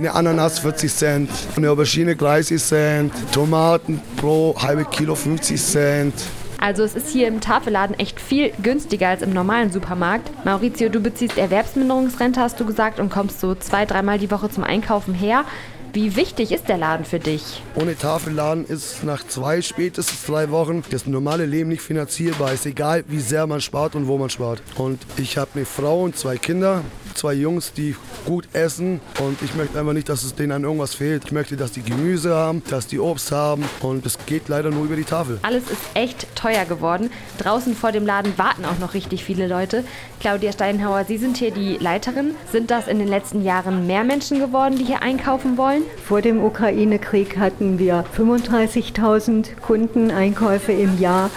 Eine Ananas 40 Cent, eine Aubergine 30 Cent, Tomaten pro halbe Kilo 50 Cent. Also es ist hier im Tafelladen echt viel günstiger als im normalen Supermarkt. Maurizio, du beziehst Erwerbsminderungsrente, hast du gesagt, und kommst so zwei, dreimal die Woche zum Einkaufen her. Wie wichtig ist der Laden für dich? Ohne Tafelladen ist nach zwei, spätestens drei Wochen das normale Leben nicht finanzierbar. Ist egal, wie sehr man spart und wo man spart. Und ich habe eine Frau und zwei Kinder zwei Jungs, die gut essen und ich möchte einfach nicht, dass es denen an irgendwas fehlt. Ich möchte, dass die Gemüse haben, dass die Obst haben und es geht leider nur über die Tafel. Alles ist echt teuer geworden. Draußen vor dem Laden warten auch noch richtig viele Leute. Claudia Steinhauer, Sie sind hier die Leiterin. Sind das in den letzten Jahren mehr Menschen geworden, die hier einkaufen wollen? Vor dem Ukraine-Krieg hatten wir 35.000 Kundeneinkäufe im Jahr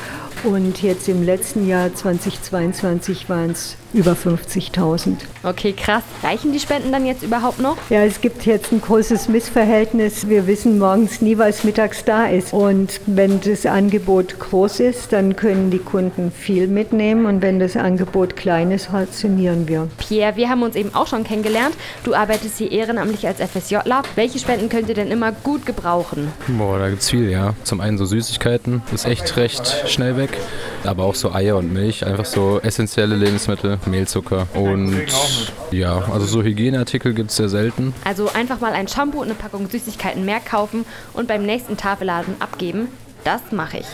und jetzt im letzten Jahr 2022 waren es über 50.000. Okay, krass. Reichen die Spenden dann jetzt überhaupt noch? Ja, es gibt jetzt ein großes Missverhältnis. Wir wissen morgens nie, was mittags da ist. Und wenn das Angebot groß ist, dann können die Kunden viel mitnehmen. Und wenn das Angebot klein ist, rationieren wir. Pierre, wir haben uns eben auch schon kennengelernt. Du arbeitest hier ehrenamtlich als FSJler. Welche Spenden könnt ihr denn immer gut gebrauchen? Boah, da gibt's viel, ja. Zum einen so Süßigkeiten, ist echt recht schnell weg. Aber auch so Eier und Milch, einfach so essentielle Lebensmittel. Mehlzucker und ja, also so Hygieneartikel gibt es sehr selten. Also einfach mal ein Shampoo und eine Packung Süßigkeiten mehr kaufen und beim nächsten Tafelladen abgeben. Das mache ich.